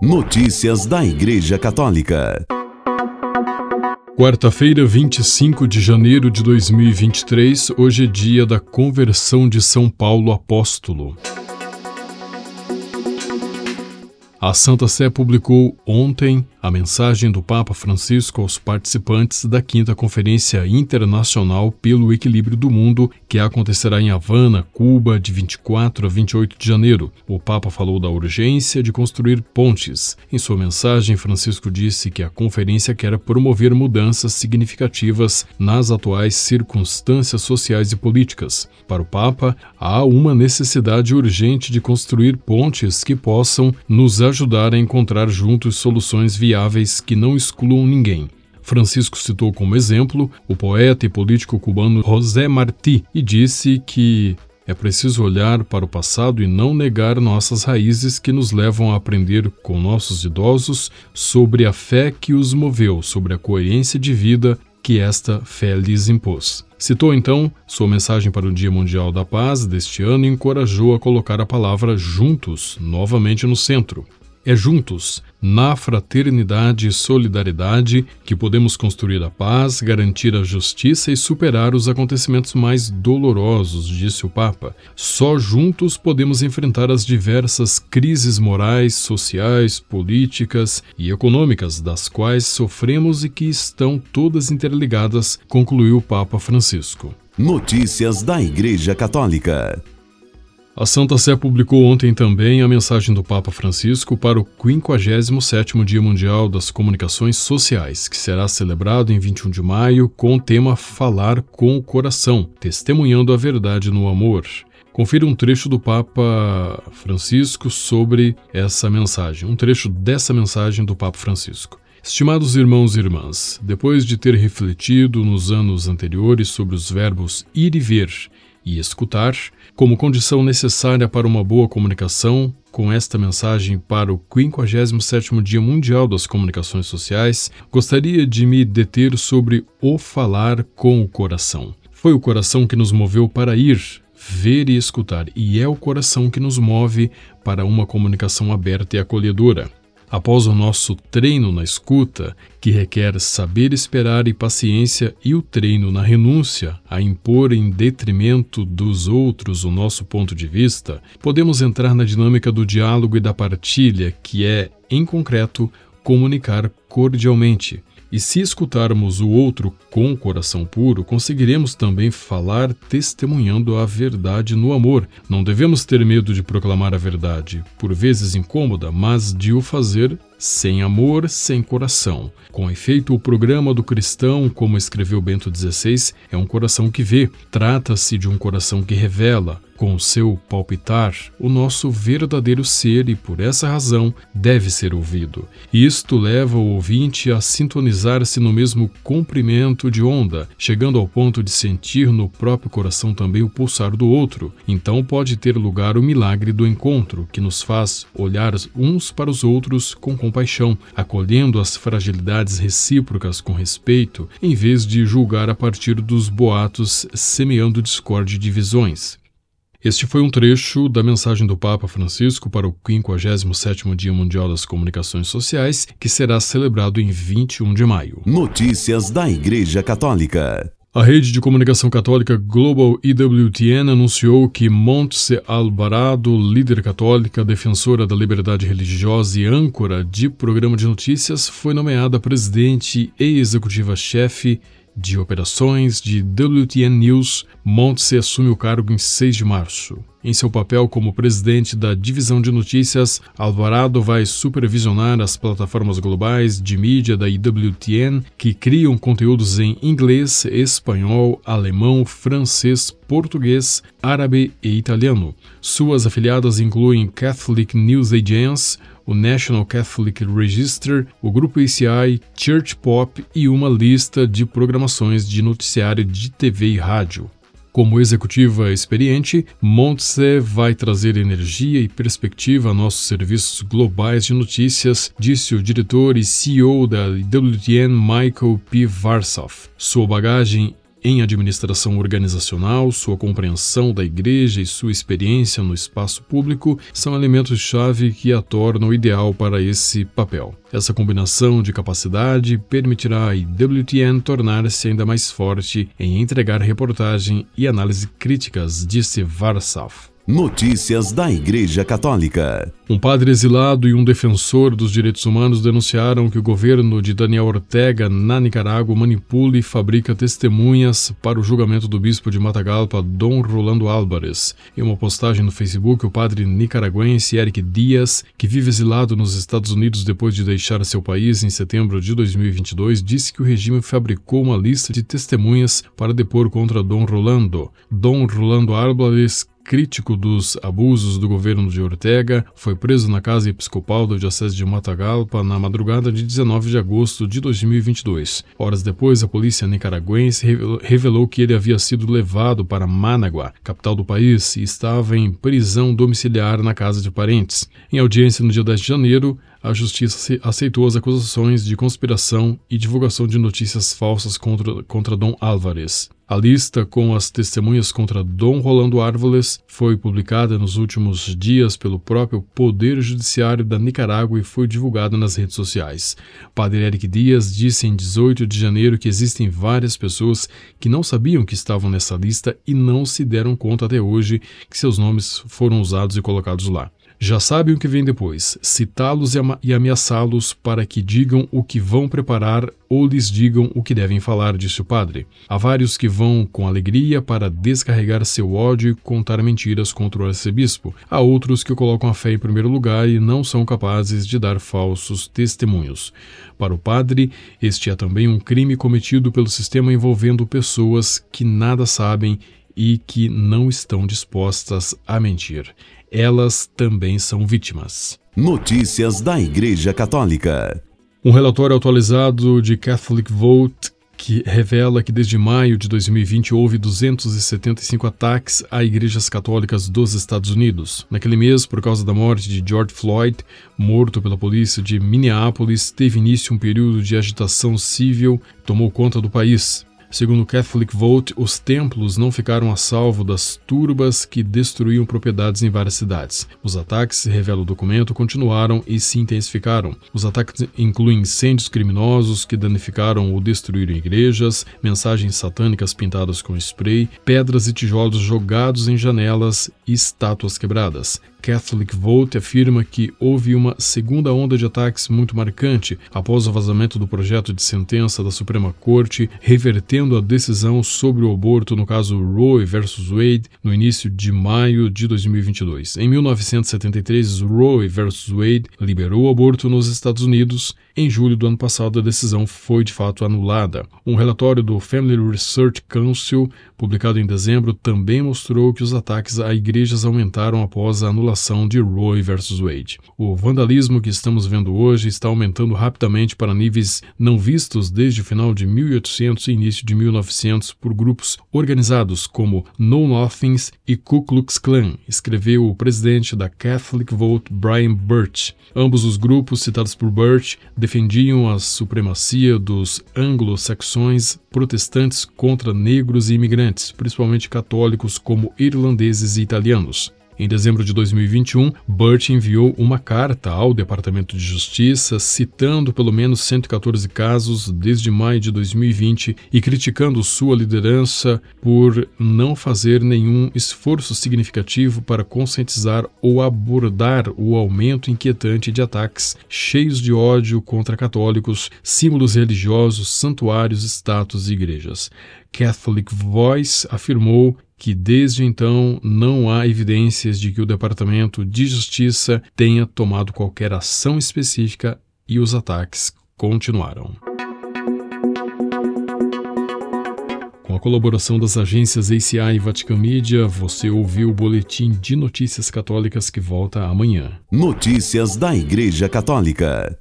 Notícias da Igreja Católica. Quarta-feira, 25 de janeiro de 2023, hoje é dia da conversão de São Paulo Apóstolo. A Santa Sé publicou ontem a mensagem do Papa Francisco aos participantes da quinta Conferência Internacional pelo Equilíbrio do Mundo, que acontecerá em Havana, Cuba, de 24 a 28 de janeiro. O Papa falou da urgência de construir pontes. Em sua mensagem, Francisco disse que a conferência quer promover mudanças significativas nas atuais circunstâncias sociais e políticas. Para o Papa, há uma necessidade urgente de construir pontes que possam nos ajudar a encontrar juntos soluções viáveis que não excluam ninguém. Francisco citou como exemplo o poeta e político cubano José Martí e disse que é preciso olhar para o passado e não negar nossas raízes que nos levam a aprender com nossos idosos sobre a fé que os moveu, sobre a coerência de vida que esta fé lhes impôs. Citou então sua mensagem para o Dia Mundial da Paz deste ano e encorajou a colocar a palavra juntos novamente no centro. É juntos, na fraternidade e solidariedade, que podemos construir a paz, garantir a justiça e superar os acontecimentos mais dolorosos, disse o Papa. Só juntos podemos enfrentar as diversas crises morais, sociais, políticas e econômicas das quais sofremos e que estão todas interligadas, concluiu o Papa Francisco. Notícias da Igreja Católica. A Santa Sé publicou ontem também a mensagem do Papa Francisco para o 57º Dia Mundial das Comunicações Sociais, que será celebrado em 21 de maio com o tema Falar com o Coração, testemunhando a verdade no amor. Confira um trecho do Papa Francisco sobre essa mensagem, um trecho dessa mensagem do Papa Francisco. Estimados irmãos e irmãs, depois de ter refletido nos anos anteriores sobre os verbos ir e ver e escutar, como condição necessária para uma boa comunicação, com esta mensagem para o 57º Dia Mundial das Comunicações Sociais, gostaria de me deter sobre o falar com o coração. Foi o coração que nos moveu para ir, ver e escutar, e é o coração que nos move para uma comunicação aberta e acolhedora. Após o nosso treino na escuta, que requer saber esperar e paciência, e o treino na renúncia, a impor em detrimento dos outros o nosso ponto de vista, podemos entrar na dinâmica do diálogo e da partilha, que é, em concreto, comunicar cordialmente, e se escutarmos o outro com o coração puro, conseguiremos também falar testemunhando a verdade no amor. Não devemos ter medo de proclamar a verdade, por vezes incômoda, mas de o fazer sem amor, sem coração. Com efeito, o programa do cristão, como escreveu Bento XVI, é um coração que vê. Trata-se de um coração que revela, com o seu palpitar, o nosso verdadeiro ser e, por essa razão, deve ser ouvido. Isto leva o ouvinte a sintonizar-se no mesmo comprimento de onda, chegando ao ponto de sentir no próprio coração também o pulsar do outro. Então pode ter lugar o milagre do encontro, que nos faz olhar uns para os outros com compaixão, acolhendo as fragilidades recíprocas com respeito, em vez de julgar a partir dos boatos, semeando discórdia e divisões. Este foi um trecho da mensagem do Papa Francisco para o 57º Dia Mundial das Comunicações Sociais, que será celebrado em 21 de maio. Notícias da Igreja Católica. A rede de comunicação católica Global EWTN anunciou que Montse Alvarado, líder católica, defensora da liberdade religiosa e âncora de programa de notícias, foi nomeada presidente e executiva-chefe de operações de WTN News, Montse assume o cargo em 6 de março. Em seu papel como presidente da divisão de notícias, Alvarado vai supervisionar as plataformas globais de mídia da IWTN que criam conteúdos em inglês, espanhol, alemão, francês, português, árabe e italiano. Suas afiliadas incluem Catholic News Agence, o National Catholic Register, o grupo ACI, Church Pop e uma lista de programações de noticiário de TV e rádio. Como executiva experiente, Montse vai trazer energia e perspectiva a nossos serviços globais de notícias, disse o diretor e CEO da WTN Michael P. Varsoff. Sua bagagem em administração organizacional, sua compreensão da igreja e sua experiência no espaço público são elementos-chave que a tornam ideal para esse papel. Essa combinação de capacidade permitirá a IWTN tornar-se ainda mais forte em entregar reportagem e análise críticas, disse Varsaf. Notícias da Igreja Católica. Um padre exilado e um defensor dos direitos humanos denunciaram que o governo de Daniel Ortega na Nicarágua manipula e fabrica testemunhas para o julgamento do bispo de Matagalpa, Dom Rolando Álvares. Em uma postagem no Facebook, o padre nicaragüense Eric Dias, que vive exilado nos Estados Unidos depois de deixar seu país em setembro de 2022, disse que o regime fabricou uma lista de testemunhas para depor contra Dom Rolando. Dom Rolando Álvares crítico dos abusos do governo de Ortega, foi preso na casa episcopal do Diocese de Matagalpa na madrugada de 19 de agosto de 2022. Horas depois, a polícia nicaragüense revelou que ele havia sido levado para Managua, capital do país, e estava em prisão domiciliar na casa de parentes. Em audiência no dia 10 de janeiro, a justiça aceitou as acusações de conspiração e divulgação de notícias falsas contra, contra Dom Álvares. A lista com as testemunhas contra Dom Rolando Árvores foi publicada nos últimos dias pelo próprio Poder Judiciário da Nicarágua e foi divulgada nas redes sociais. Padre Eric Dias disse em 18 de janeiro que existem várias pessoas que não sabiam que estavam nessa lista e não se deram conta até hoje que seus nomes foram usados e colocados lá. Já sabem o que vem depois: citá-los e ameaçá-los para que digam o que vão preparar ou lhes digam o que devem falar, disse o padre. Há vários que vão com alegria para descarregar seu ódio e contar mentiras contra o arcebispo. Há outros que colocam a fé em primeiro lugar e não são capazes de dar falsos testemunhos. Para o padre, este é também um crime cometido pelo sistema envolvendo pessoas que nada sabem e que não estão dispostas a mentir elas também são vítimas. Notícias da Igreja Católica. Um relatório atualizado de Catholic Vote que revela que desde maio de 2020 houve 275 ataques a igrejas católicas dos Estados Unidos. Naquele mês, por causa da morte de George Floyd, morto pela polícia de Minneapolis, teve início um período de agitação civil que tomou conta do país. Segundo Catholic Vote, os templos não ficaram a salvo das turbas que destruíam propriedades em várias cidades. Os ataques, revela o documento, continuaram e se intensificaram. Os ataques incluem incêndios criminosos que danificaram ou destruíram igrejas, mensagens satânicas pintadas com spray, pedras e tijolos jogados em janelas e estátuas quebradas. Catholic Vote afirma que houve uma segunda onda de ataques muito marcante após o vazamento do projeto de sentença da Suprema Corte, revertendo a decisão sobre o aborto no caso Roe versus Wade no início de maio de 2022. Em 1973, Roe versus Wade liberou o aborto nos Estados Unidos. Em julho do ano passado, a decisão foi de fato anulada. Um relatório do Family Research Council, publicado em dezembro, também mostrou que os ataques a igrejas aumentaram após a anulação anulação de Roe versus Wade. O vandalismo que estamos vendo hoje está aumentando rapidamente para níveis não vistos desde o final de 1800 e início de 1900 por grupos organizados como Know Nothings e Ku Klux Klan, escreveu o presidente da Catholic Vote, Brian Birch. Ambos os grupos citados por Birch defendiam a supremacia dos anglo-saxões protestantes contra negros e imigrantes, principalmente católicos como irlandeses e italianos. Em dezembro de 2021, Burt enviou uma carta ao Departamento de Justiça citando pelo menos 114 casos desde maio de 2020 e criticando sua liderança por não fazer nenhum esforço significativo para conscientizar ou abordar o aumento inquietante de ataques cheios de ódio contra católicos, símbolos religiosos, santuários, estátuas e igrejas. Catholic Voice afirmou que desde então não há evidências de que o Departamento de Justiça tenha tomado qualquer ação específica e os ataques continuaram. Com a colaboração das agências ACI e Vatican Media, você ouviu o boletim de notícias católicas que volta amanhã. Notícias da Igreja Católica.